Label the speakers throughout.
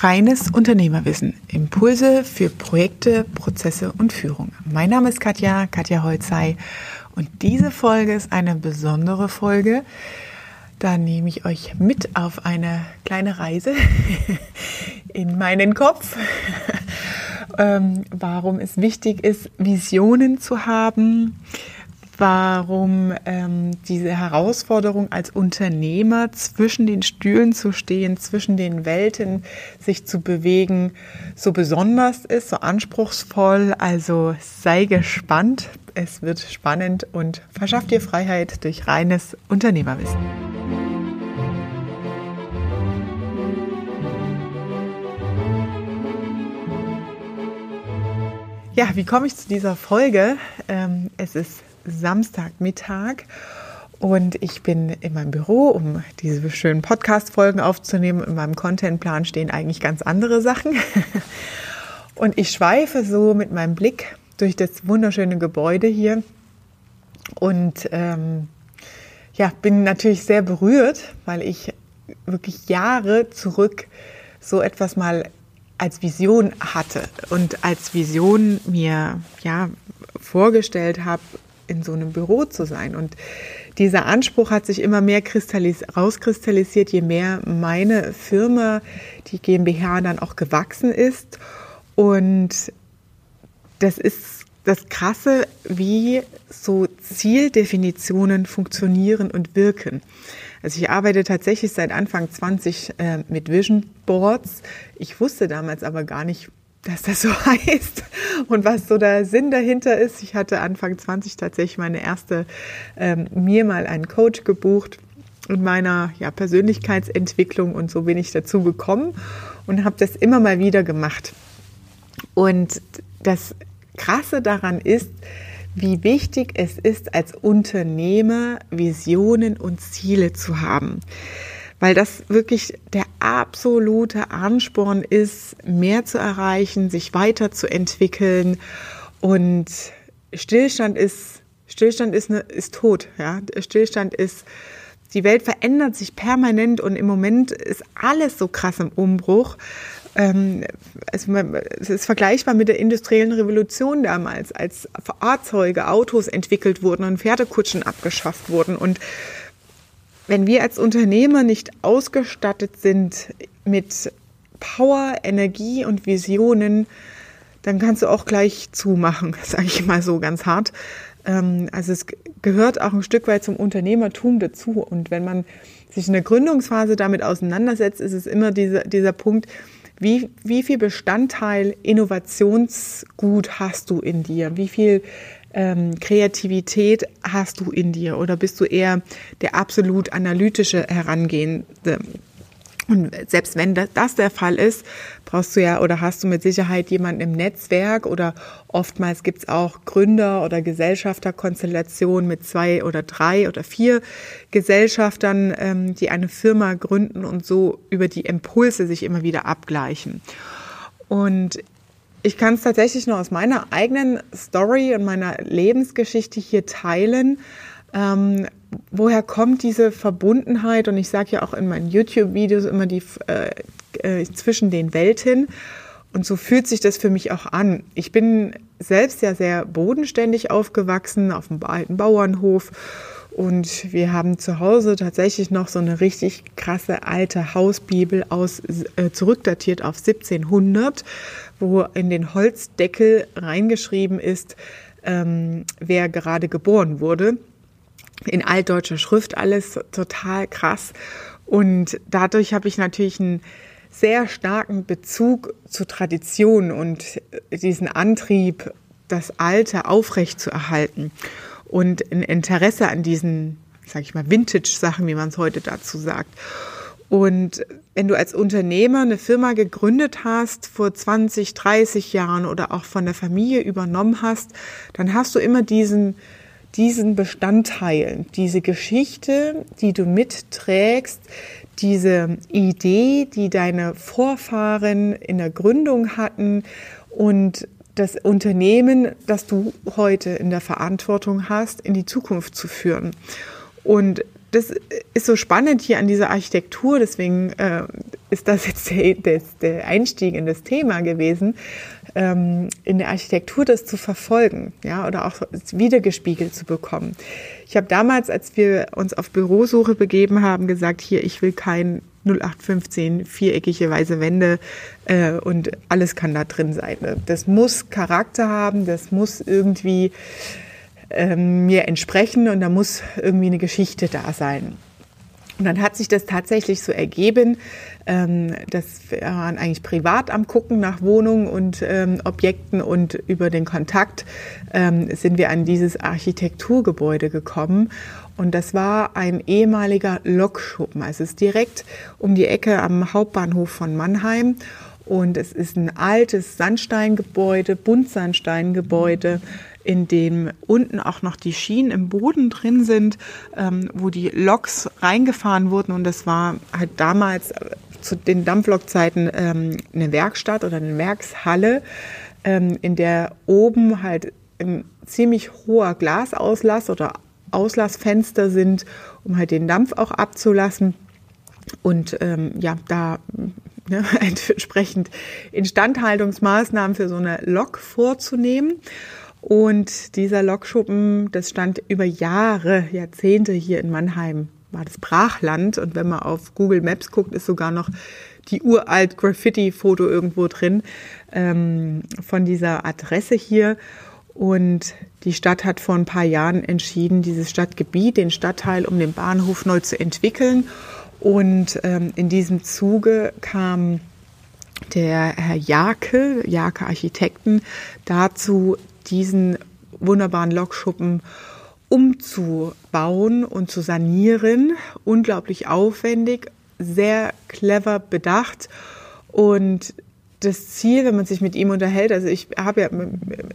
Speaker 1: Reines Unternehmerwissen. Impulse für Projekte, Prozesse und Führung. Mein Name ist Katja, Katja Holzei. Und diese Folge ist eine besondere Folge. Da nehme ich euch mit auf eine kleine Reise in meinen Kopf. ähm, warum es wichtig ist, Visionen zu haben, warum ähm, diese Herausforderung als Unternehmer zwischen den Stühlen zu stehen, zwischen den Welten sich zu bewegen, so besonders ist, so anspruchsvoll. Also sei gespannt, es wird spannend und verschafft dir Freiheit durch reines Unternehmerwissen. Ja, wie komme ich zu dieser Folge? Ähm, es ist Samstagmittag und ich bin in meinem Büro, um diese schönen Podcast-Folgen aufzunehmen. In meinem Contentplan stehen eigentlich ganz andere Sachen. Und ich schweife so mit meinem Blick durch das wunderschöne Gebäude hier und ähm, ja, bin natürlich sehr berührt, weil ich wirklich Jahre zurück so etwas mal als Vision hatte und als Vision mir ja vorgestellt habe, in so einem Büro zu sein. Und dieser Anspruch hat sich immer mehr rauskristallisiert, je mehr meine Firma, die GmbH, dann auch gewachsen ist. Und das ist das Krasse, wie so Zieldefinitionen funktionieren und wirken. Also ich arbeite tatsächlich seit Anfang 20 äh, mit Vision Boards. Ich wusste damals aber gar nicht, dass das so heißt und was so der Sinn dahinter ist. Ich hatte Anfang 20 tatsächlich meine erste, ähm, mir mal einen Coach gebucht in meiner ja, Persönlichkeitsentwicklung und so bin ich dazu gekommen und habe das immer mal wieder gemacht. Und das Krasse daran ist, wie wichtig es ist, als Unternehmer Visionen und Ziele zu haben weil das wirklich der absolute Ansporn ist, mehr zu erreichen, sich weiterzuentwickeln und Stillstand ist Stillstand ist, ne, ist tot, ja. Stillstand ist die Welt verändert sich permanent und im Moment ist alles so krass im Umbruch. Es, es ist vergleichbar mit der industriellen Revolution damals, als Fahrzeuge, Autos entwickelt wurden und Pferdekutschen abgeschafft wurden und wenn wir als Unternehmer nicht ausgestattet sind mit Power, Energie und Visionen, dann kannst du auch gleich zumachen, sage ich mal so ganz hart. Ähm, also es gehört auch ein Stück weit zum Unternehmertum dazu. Und wenn man sich in der Gründungsphase damit auseinandersetzt, ist es immer dieser, dieser Punkt, wie, wie viel Bestandteil Innovationsgut hast du in dir? Wie viel ähm, Kreativität hast du in dir oder bist du eher der absolut analytische Herangehende? Und selbst wenn das der Fall ist, brauchst du ja oder hast du mit Sicherheit jemanden im Netzwerk oder oftmals gibt es auch Gründer- oder Gesellschafterkonstellationen mit zwei oder drei oder vier Gesellschaftern, ähm, die eine Firma gründen und so über die Impulse sich immer wieder abgleichen. Und ich kann es tatsächlich nur aus meiner eigenen Story und meiner Lebensgeschichte hier teilen. Ähm, woher kommt diese Verbundenheit? Und ich sage ja auch in meinen YouTube-Videos immer die äh, äh, zwischen den Welten. Und so fühlt sich das für mich auch an. Ich bin selbst ja sehr bodenständig aufgewachsen auf dem alten Bauernhof und wir haben zu Hause tatsächlich noch so eine richtig krasse alte Hausbibel aus, äh, zurückdatiert auf 1700, wo in den Holzdeckel reingeschrieben ist, ähm, wer gerade geboren wurde. In altdeutscher Schrift alles total krass. Und dadurch habe ich natürlich einen sehr starken Bezug zu Tradition und diesen Antrieb, das Alte aufrecht zu erhalten und ein Interesse an diesen, sag ich mal, Vintage-Sachen, wie man es heute dazu sagt. Und wenn du als Unternehmer eine Firma gegründet hast vor 20, 30 Jahren oder auch von der Familie übernommen hast, dann hast du immer diesen, diesen Bestandteil, diese Geschichte, die du mitträgst, diese Idee, die deine Vorfahren in der Gründung hatten und das Unternehmen, das du heute in der Verantwortung hast, in die Zukunft zu führen. Und das ist so spannend hier an dieser Architektur, deswegen äh, ist das jetzt der, der, der Einstieg in das Thema gewesen, ähm, in der Architektur das zu verfolgen, ja, oder auch wiedergespiegelt zu bekommen. Ich habe damals, als wir uns auf Bürosuche begeben haben, gesagt, hier, ich will kein 0815 viereckige weiße Wände äh, und alles kann da drin sein. Das muss Charakter haben, das muss irgendwie ähm, mir entsprechen und da muss irgendwie eine Geschichte da sein. Und dann hat sich das tatsächlich so ergeben, ähm, dass wir waren eigentlich privat am Gucken nach Wohnungen und ähm, Objekten und über den Kontakt ähm, sind wir an dieses Architekturgebäude gekommen. Und das war ein ehemaliger Lokschuppen. Also es ist direkt um die Ecke am Hauptbahnhof von Mannheim. Und es ist ein altes Sandsteingebäude, Buntsandsteingebäude, in dem unten auch noch die Schienen im Boden drin sind, ähm, wo die Loks reingefahren wurden. Und das war halt damals äh, zu den Dampflokzeiten ähm, eine Werkstatt oder eine Werkshalle, ähm, in der oben halt ein ziemlich hoher Glasauslass oder Auslassfenster sind, um halt den Dampf auch abzulassen. Und ähm, ja, da ne, entsprechend Instandhaltungsmaßnahmen für so eine Lok vorzunehmen. Und dieser Lokschuppen, das stand über Jahre, Jahrzehnte hier in Mannheim, war das Brachland. Und wenn man auf Google Maps guckt, ist sogar noch die uralt Graffiti-Foto irgendwo drin ähm, von dieser Adresse hier. Und die Stadt hat vor ein paar Jahren entschieden, dieses Stadtgebiet, den Stadtteil um den Bahnhof neu zu entwickeln. Und ähm, in diesem Zuge kam der Herr Jake, Jake Architekten, dazu, diesen wunderbaren Lokschuppen umzubauen und zu sanieren. Unglaublich aufwendig, sehr clever bedacht und das Ziel, wenn man sich mit ihm unterhält, also ich habe ja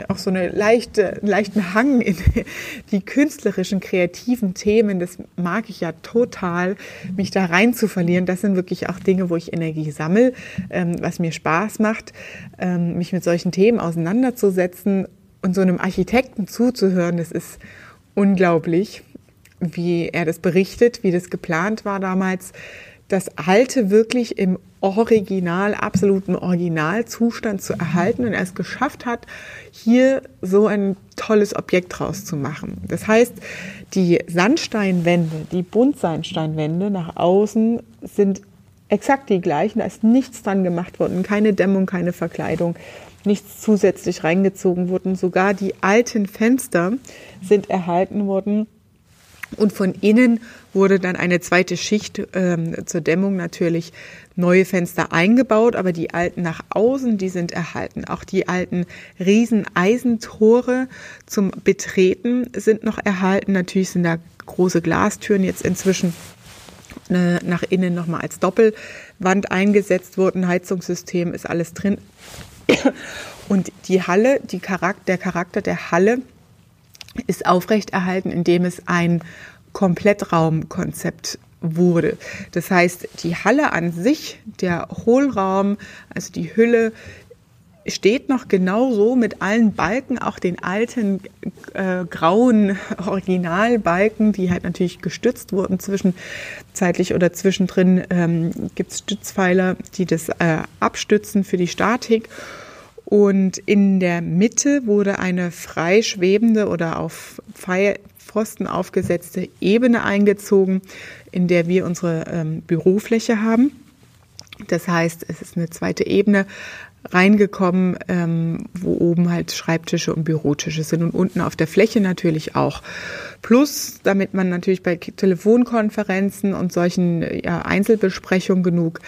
Speaker 1: auch so eine leichte, einen leichten Hang in die künstlerischen, kreativen Themen, das mag ich ja total, mich da rein zu verlieren. Das sind wirklich auch Dinge, wo ich Energie sammle, ähm, was mir Spaß macht, ähm, mich mit solchen Themen auseinanderzusetzen und so einem Architekten zuzuhören, das ist unglaublich, wie er das berichtet, wie das geplant war damals, das Alte wirklich im Original, absoluten Originalzustand zu erhalten und er es geschafft hat, hier so ein tolles Objekt draus zu machen. Das heißt, die Sandsteinwände, die Buntsandsteinwände nach außen sind exakt die gleichen. Da ist nichts dran gemacht worden, keine Dämmung, keine Verkleidung, nichts zusätzlich reingezogen worden. Sogar die alten Fenster sind erhalten worden und von innen wurde dann eine zweite Schicht ähm, zur Dämmung natürlich neue Fenster eingebaut, aber die alten nach außen, die sind erhalten. Auch die alten Rieseneisentore zum Betreten sind noch erhalten. Natürlich sind da große Glastüren jetzt inzwischen äh, nach innen nochmal als Doppelwand eingesetzt worden. Heizungssystem ist alles drin. Und die Halle, die Charakter, der Charakter der Halle ist aufrechterhalten, indem es ein Komplettraumkonzept wurde. Das heißt, die Halle an sich, der Hohlraum, also die Hülle, steht noch genauso mit allen Balken, auch den alten äh, grauen Originalbalken, die halt natürlich gestützt wurden zwischenzeitlich oder zwischendrin ähm, gibt es Stützpfeiler, die das äh, abstützen für die Statik. Und in der Mitte wurde eine frei schwebende oder auf Pfosten aufgesetzte Ebene eingezogen, in der wir unsere ähm, Bürofläche haben. Das heißt, es ist eine zweite Ebene reingekommen, ähm, wo oben halt Schreibtische und Bürotische sind und unten auf der Fläche natürlich auch. Plus, damit man natürlich bei Telefonkonferenzen und solchen ja, Einzelbesprechungen genug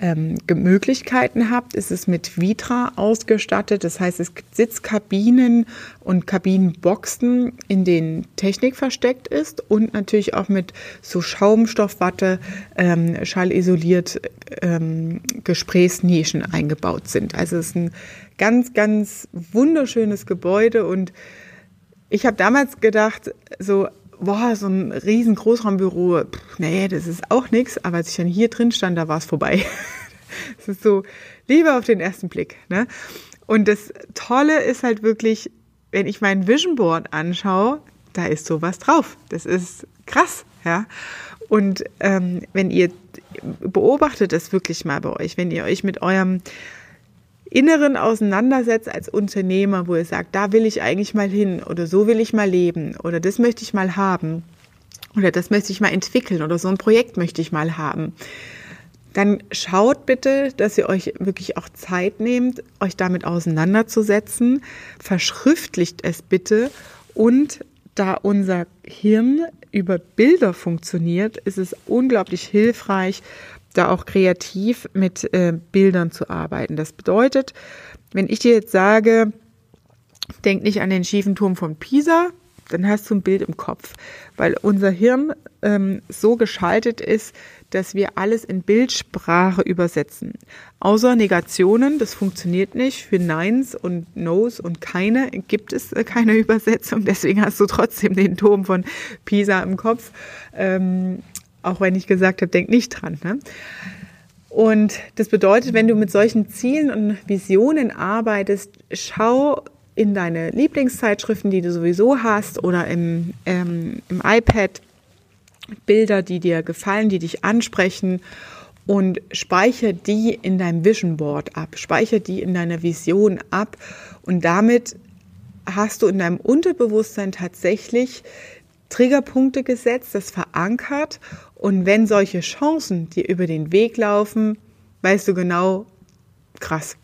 Speaker 1: ähm, Möglichkeiten habt, ist es mit Vitra ausgestattet. Das heißt, es gibt Sitzkabinen und Kabinenboxen, in denen Technik versteckt ist und natürlich auch mit so Schaumstoffwatte ähm, schallisoliert ähm, Gesprächsnischen eingebaut sind. Also es ist ein ganz, ganz wunderschönes Gebäude und ich habe damals gedacht, so boah, so ein riesen Großraumbüro, pff, nee, das ist auch nichts. Aber als ich dann hier drin stand, da war es vorbei. Es ist so Liebe auf den ersten Blick. Ne? Und das Tolle ist halt wirklich, wenn ich mein Vision Board anschaue, da ist sowas drauf. Das ist krass, ja. Und ähm, wenn ihr beobachtet es wirklich mal bei euch, wenn ihr euch mit eurem Inneren auseinandersetzt als Unternehmer, wo ihr sagt, da will ich eigentlich mal hin oder so will ich mal leben oder das möchte ich mal haben oder das möchte ich mal entwickeln oder so ein Projekt möchte ich mal haben, dann schaut bitte, dass ihr euch wirklich auch Zeit nehmt, euch damit auseinanderzusetzen, verschriftlicht es bitte und da unser Hirn über Bilder funktioniert, ist es unglaublich hilfreich, da auch kreativ mit äh, Bildern zu arbeiten. Das bedeutet, wenn ich dir jetzt sage, denk nicht an den schiefen Turm von Pisa, dann hast du ein Bild im Kopf, weil unser Hirn ähm, so geschaltet ist, dass wir alles in Bildsprache übersetzen. Außer Negationen, das funktioniert nicht. Für Neins und Nos und keine gibt es äh, keine Übersetzung. Deswegen hast du trotzdem den Turm von Pisa im Kopf. Ähm, auch wenn ich gesagt habe, denk nicht dran. Ne? Und das bedeutet, wenn du mit solchen Zielen und Visionen arbeitest, schau in deine Lieblingszeitschriften, die du sowieso hast, oder im, ähm, im iPad Bilder, die dir gefallen, die dich ansprechen und speichere die in deinem Vision Board ab, speichere die in deiner Vision ab und damit hast du in deinem Unterbewusstsein tatsächlich Triggerpunkte gesetzt, das verankert und wenn solche Chancen dir über den Weg laufen, weißt du genau, krass,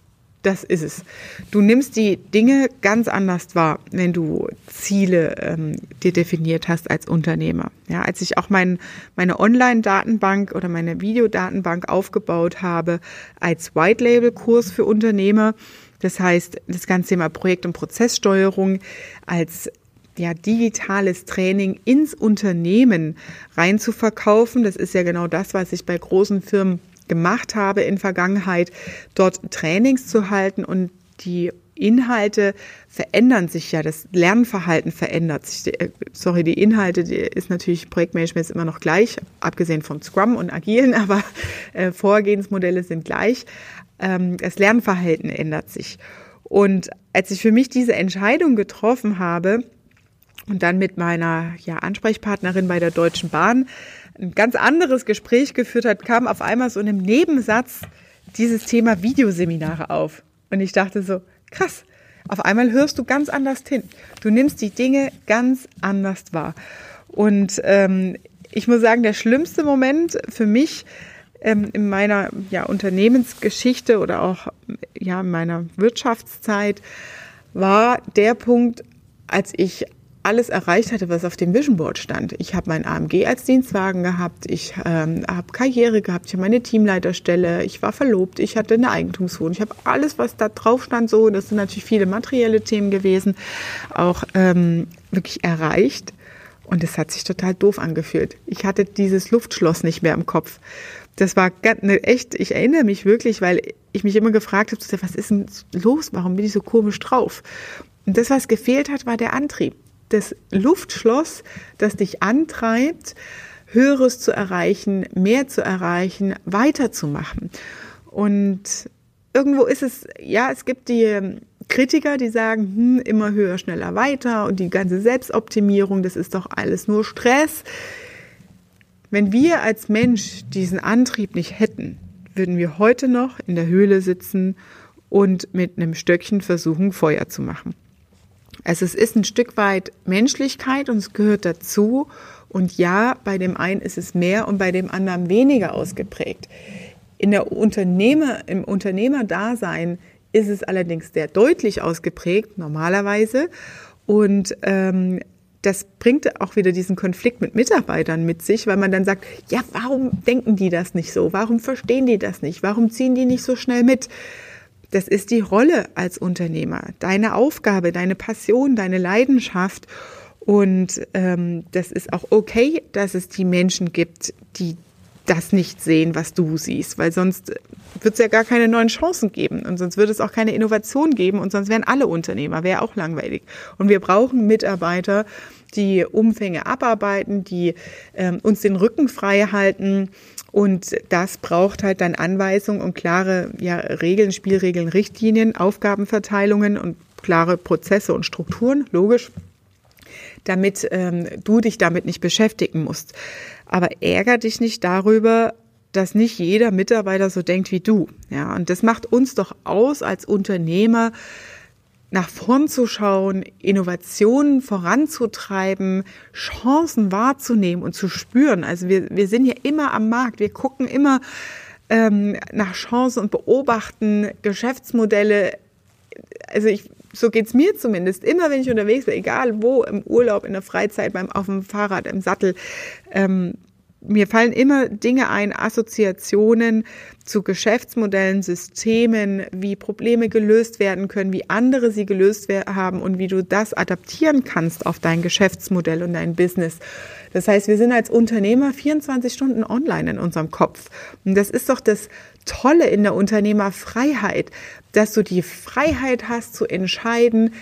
Speaker 1: das ist es. Du nimmst die Dinge ganz anders wahr, wenn du Ziele ähm, dir definiert hast als Unternehmer. Ja, als ich auch mein, meine Online-Datenbank oder meine Videodatenbank aufgebaut habe als White-Label-Kurs für Unternehmer, das heißt, das ganze Thema Projekt- und Prozesssteuerung als ja, digitales Training ins Unternehmen rein zu verkaufen. Das ist ja genau das, was ich bei großen Firmen gemacht habe in Vergangenheit, dort Trainings zu halten und die Inhalte verändern sich ja, das Lernverhalten verändert sich. Äh, sorry, die Inhalte die ist natürlich Projektmanagement ist immer noch gleich, abgesehen von Scrum und Agilen, aber äh, Vorgehensmodelle sind gleich. Ähm, das Lernverhalten ändert sich. Und als ich für mich diese Entscheidung getroffen habe und dann mit meiner ja, Ansprechpartnerin bei der Deutschen Bahn ein ganz anderes Gespräch geführt hat, kam auf einmal so in einem Nebensatz dieses Thema Videoseminare auf. Und ich dachte so, krass, auf einmal hörst du ganz anders hin. Du nimmst die Dinge ganz anders wahr. Und ähm, ich muss sagen, der schlimmste Moment für mich ähm, in meiner ja, Unternehmensgeschichte oder auch ja, in meiner Wirtschaftszeit war der Punkt, als ich alles erreicht hatte, was auf dem Vision Board stand. Ich habe mein AMG als Dienstwagen gehabt, ich ähm, habe Karriere gehabt, ich habe meine Teamleiterstelle, ich war verlobt, ich hatte eine Eigentumswohnung, ich habe alles, was da drauf stand, so, das sind natürlich viele materielle Themen gewesen, auch ähm, wirklich erreicht. Und es hat sich total doof angefühlt. Ich hatte dieses Luftschloss nicht mehr im Kopf. Das war ne, echt, ich erinnere mich wirklich, weil ich mich immer gefragt habe, was ist denn los? Warum bin ich so komisch drauf? Und das, was gefehlt hat, war der Antrieb das Luftschloss, das dich antreibt, Höheres zu erreichen, mehr zu erreichen, weiterzumachen. Und irgendwo ist es, ja, es gibt die Kritiker, die sagen, hm, immer höher, schneller, weiter und die ganze Selbstoptimierung, das ist doch alles nur Stress. Wenn wir als Mensch diesen Antrieb nicht hätten, würden wir heute noch in der Höhle sitzen und mit einem Stöckchen versuchen, Feuer zu machen. Also es ist ein Stück weit Menschlichkeit und es gehört dazu. Und ja, bei dem einen ist es mehr und bei dem anderen weniger ausgeprägt. In der Unternehmer, im Unternehmerdasein ist es allerdings sehr deutlich ausgeprägt, normalerweise. Und ähm, das bringt auch wieder diesen Konflikt mit Mitarbeitern mit sich, weil man dann sagt, ja, warum denken die das nicht so? Warum verstehen die das nicht? Warum ziehen die nicht so schnell mit? Das ist die Rolle als Unternehmer, deine Aufgabe, deine Passion, deine Leidenschaft. Und ähm, das ist auch okay, dass es die Menschen gibt, die das nicht sehen, was du siehst, weil sonst wird es ja gar keine neuen Chancen geben und sonst würde es auch keine Innovation geben und sonst wären alle Unternehmer, wäre auch langweilig. Und wir brauchen Mitarbeiter, die Umfänge abarbeiten, die ähm, uns den Rücken frei halten, und das braucht halt dann Anweisungen und klare ja, Regeln, Spielregeln, Richtlinien, Aufgabenverteilungen und klare Prozesse und Strukturen, logisch, damit ähm, du dich damit nicht beschäftigen musst. Aber ärger dich nicht darüber, dass nicht jeder Mitarbeiter so denkt wie du. Ja, und das macht uns doch aus als Unternehmer, nach vorn zu schauen, Innovationen voranzutreiben, Chancen wahrzunehmen und zu spüren. Also wir, wir sind ja immer am Markt, wir gucken immer ähm, nach Chancen und beobachten Geschäftsmodelle. Also ich, so geht's mir zumindest. Immer wenn ich unterwegs bin, egal wo, im Urlaub, in der Freizeit, beim auf dem Fahrrad, im Sattel, ähm, mir fallen immer Dinge ein, Assoziationen zu Geschäftsmodellen, Systemen, wie Probleme gelöst werden können, wie andere sie gelöst haben und wie du das adaptieren kannst auf dein Geschäftsmodell und dein Business. Das heißt, wir sind als Unternehmer 24 Stunden online in unserem Kopf. Und das ist doch das Tolle in der Unternehmerfreiheit, dass du die Freiheit hast zu entscheiden,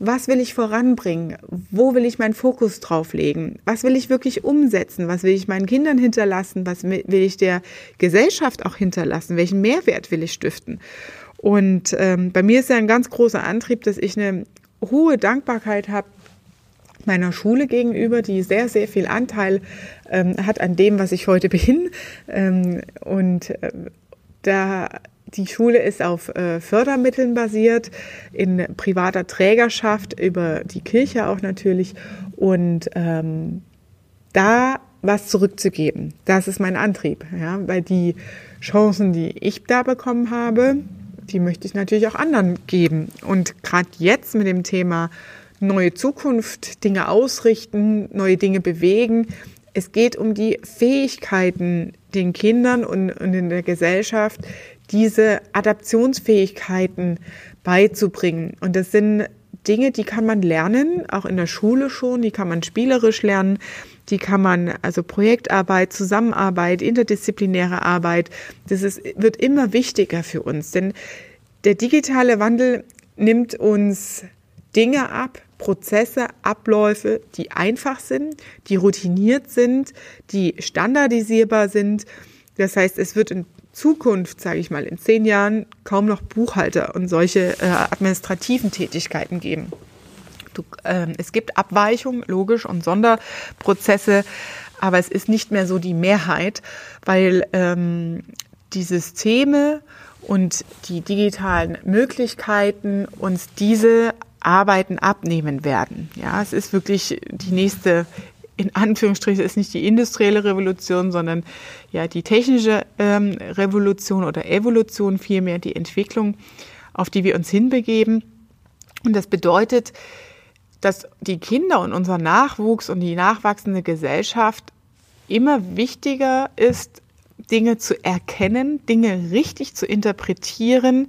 Speaker 1: was will ich voranbringen? Wo will ich meinen Fokus drauf legen? Was will ich wirklich umsetzen? Was will ich meinen Kindern hinterlassen? Was will ich der Gesellschaft auch hinterlassen? Welchen Mehrwert will ich stiften? Und ähm, bei mir ist ja ein ganz großer Antrieb, dass ich eine hohe Dankbarkeit habe meiner Schule gegenüber, die sehr, sehr viel Anteil ähm, hat an dem, was ich heute bin. Ähm, und äh, da die Schule ist auf äh, Fördermitteln basiert, in privater Trägerschaft, über die Kirche auch natürlich. Und ähm, da was zurückzugeben, das ist mein Antrieb. Ja? Weil die Chancen, die ich da bekommen habe, die möchte ich natürlich auch anderen geben. Und gerade jetzt mit dem Thema neue Zukunft, Dinge ausrichten, neue Dinge bewegen. Es geht um die Fähigkeiten den Kindern und, und in der Gesellschaft, diese Adaptionsfähigkeiten beizubringen. Und das sind Dinge, die kann man lernen, auch in der Schule schon, die kann man spielerisch lernen, die kann man, also Projektarbeit, Zusammenarbeit, interdisziplinäre Arbeit, das ist, wird immer wichtiger für uns, denn der digitale Wandel nimmt uns Dinge ab, Prozesse, Abläufe, die einfach sind, die routiniert sind, die standardisierbar sind. Das heißt, es wird in Zukunft, sage ich mal, in zehn Jahren kaum noch Buchhalter und solche äh, administrativen Tätigkeiten geben. Du, äh, es gibt Abweichungen, logisch, und Sonderprozesse, aber es ist nicht mehr so die Mehrheit, weil ähm, die Systeme und die digitalen Möglichkeiten uns diese Arbeiten abnehmen werden. Ja, es ist wirklich die nächste in Anführungsstrichen ist nicht die industrielle Revolution, sondern ja die technische ähm, Revolution oder Evolution vielmehr, die Entwicklung, auf die wir uns hinbegeben. Und das bedeutet, dass die Kinder und unser Nachwuchs und die nachwachsende Gesellschaft immer wichtiger ist, Dinge zu erkennen, Dinge richtig zu interpretieren,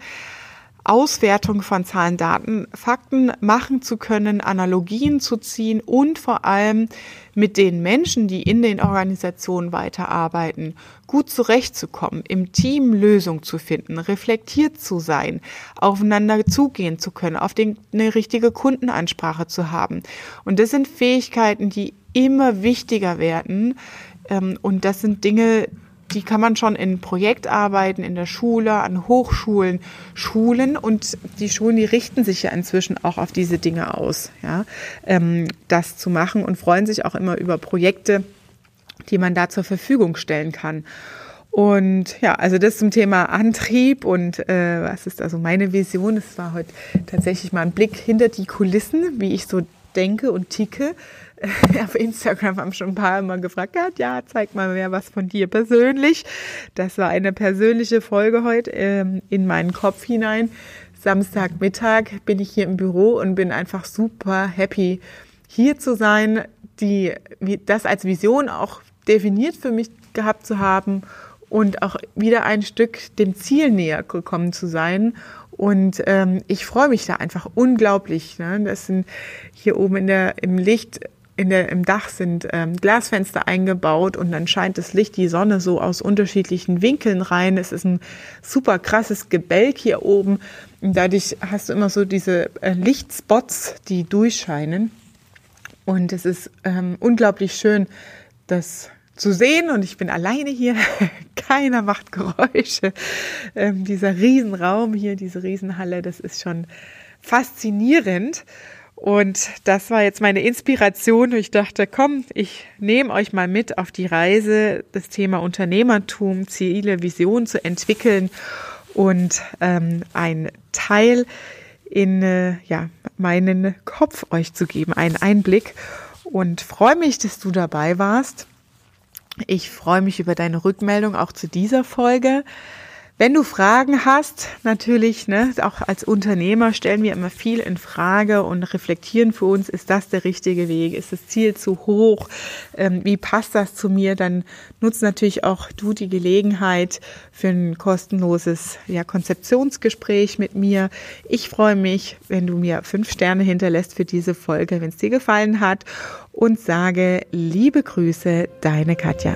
Speaker 1: Auswertung von Zahlen, Daten, Fakten machen zu können, Analogien zu ziehen und vor allem mit den Menschen, die in den Organisationen weiterarbeiten, gut zurechtzukommen, im Team Lösung zu finden, reflektiert zu sein, aufeinander zugehen zu können, auf den, eine richtige Kundenansprache zu haben. Und das sind Fähigkeiten, die immer wichtiger werden. Ähm, und das sind Dinge, die kann man schon in Projektarbeiten in der Schule, an Hochschulen schulen und die Schulen, die richten sich ja inzwischen auch auf diese Dinge aus, ja, ähm, das zu machen und freuen sich auch immer über Projekte, die man da zur Verfügung stellen kann. Und ja, also das zum Thema Antrieb und äh, was ist also meine Vision? Es war heute tatsächlich mal ein Blick hinter die Kulissen, wie ich so denke und ticke. auf Instagram haben schon ein paar Mal gefragt, ja, zeig mal mehr was von dir persönlich. Das war eine persönliche Folge heute ähm, in meinen Kopf hinein. Samstagmittag bin ich hier im Büro und bin einfach super happy, hier zu sein, die das als Vision auch definiert für mich gehabt zu haben und auch wieder ein Stück dem Ziel näher gekommen zu sein. Und ähm, ich freue mich da einfach unglaublich. Ne? Das sind hier oben in der, im Licht in der, im Dach sind ähm, Glasfenster eingebaut und dann scheint das Licht, die Sonne so aus unterschiedlichen Winkeln rein. Es ist ein super krasses Gebälk hier oben. Und dadurch hast du immer so diese äh, Lichtspots, die durchscheinen. Und es ist ähm, unglaublich schön, das zu sehen. Und ich bin alleine hier. Keiner macht Geräusche. Ähm, dieser Riesenraum hier, diese Riesenhalle, das ist schon faszinierend. Und das war jetzt meine Inspiration. Ich dachte, komm, ich nehme euch mal mit auf die Reise, das Thema Unternehmertum, Ziele, Vision zu entwickeln und ähm, ein Teil in äh, ja, meinen Kopf euch zu geben, einen Einblick. Und freue mich, dass du dabei warst. Ich freue mich über deine Rückmeldung auch zu dieser Folge. Wenn du Fragen hast, natürlich, ne, auch als Unternehmer stellen wir immer viel in Frage und reflektieren für uns, ist das der richtige Weg? Ist das Ziel zu hoch? Ähm, wie passt das zu mir? Dann nutzt natürlich auch du die Gelegenheit für ein kostenloses ja, Konzeptionsgespräch mit mir. Ich freue mich, wenn du mir fünf Sterne hinterlässt für diese Folge, wenn es dir gefallen hat und sage liebe Grüße, deine Katja.